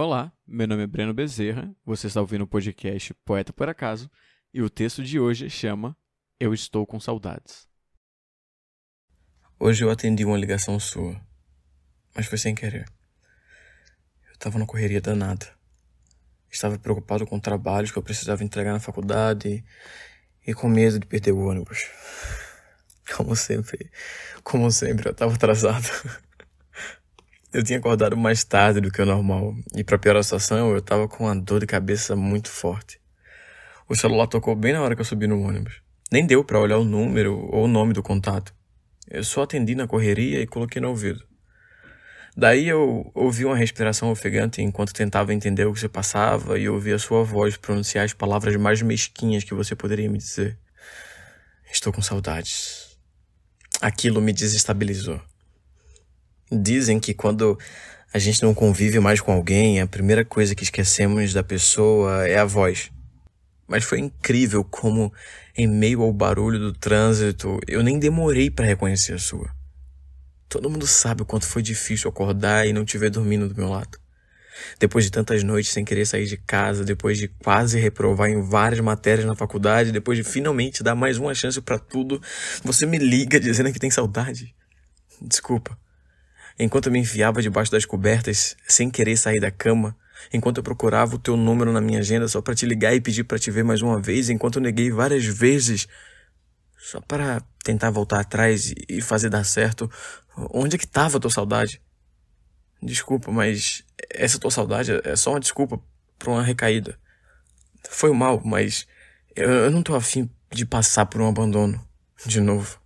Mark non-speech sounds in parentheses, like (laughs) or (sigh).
Olá, meu nome é Breno Bezerra, você está ouvindo o podcast Poeta por Acaso e o texto de hoje chama Eu Estou com Saudades. Hoje eu atendi uma ligação sua, mas foi sem querer. Eu estava na correria danada. Estava preocupado com trabalhos que eu precisava entregar na faculdade e com medo de perder o ônibus. (laughs) Como sempre, como sempre, eu estava atrasado. Eu tinha acordado mais tarde do que o normal, e para piorar a situação, eu tava com uma dor de cabeça muito forte. O celular tocou bem na hora que eu subi no ônibus. Nem deu para olhar o número ou o nome do contato. Eu só atendi na correria e coloquei no ouvido. Daí eu ouvi uma respiração ofegante enquanto tentava entender o que se passava e ouvi a sua voz pronunciar as palavras mais mesquinhas que você poderia me dizer. Estou com saudades. Aquilo me desestabilizou. Dizem que quando a gente não convive mais com alguém, a primeira coisa que esquecemos da pessoa é a voz. Mas foi incrível como, em meio ao barulho do trânsito, eu nem demorei para reconhecer a sua. Todo mundo sabe o quanto foi difícil acordar e não te ver dormindo do meu lado. Depois de tantas noites sem querer sair de casa, depois de quase reprovar em várias matérias na faculdade, depois de finalmente dar mais uma chance para tudo, você me liga dizendo que tem saudade. Desculpa enquanto me enfiava debaixo das cobertas, sem querer sair da cama, enquanto eu procurava o teu número na minha agenda só para te ligar e pedir para te ver mais uma vez, enquanto eu neguei várias vezes, só para tentar voltar atrás e fazer dar certo, onde é que tava a tua saudade? Desculpa, mas essa tua saudade é só uma desculpa para uma recaída. Foi mal, mas eu não tô afim de passar por um abandono de novo.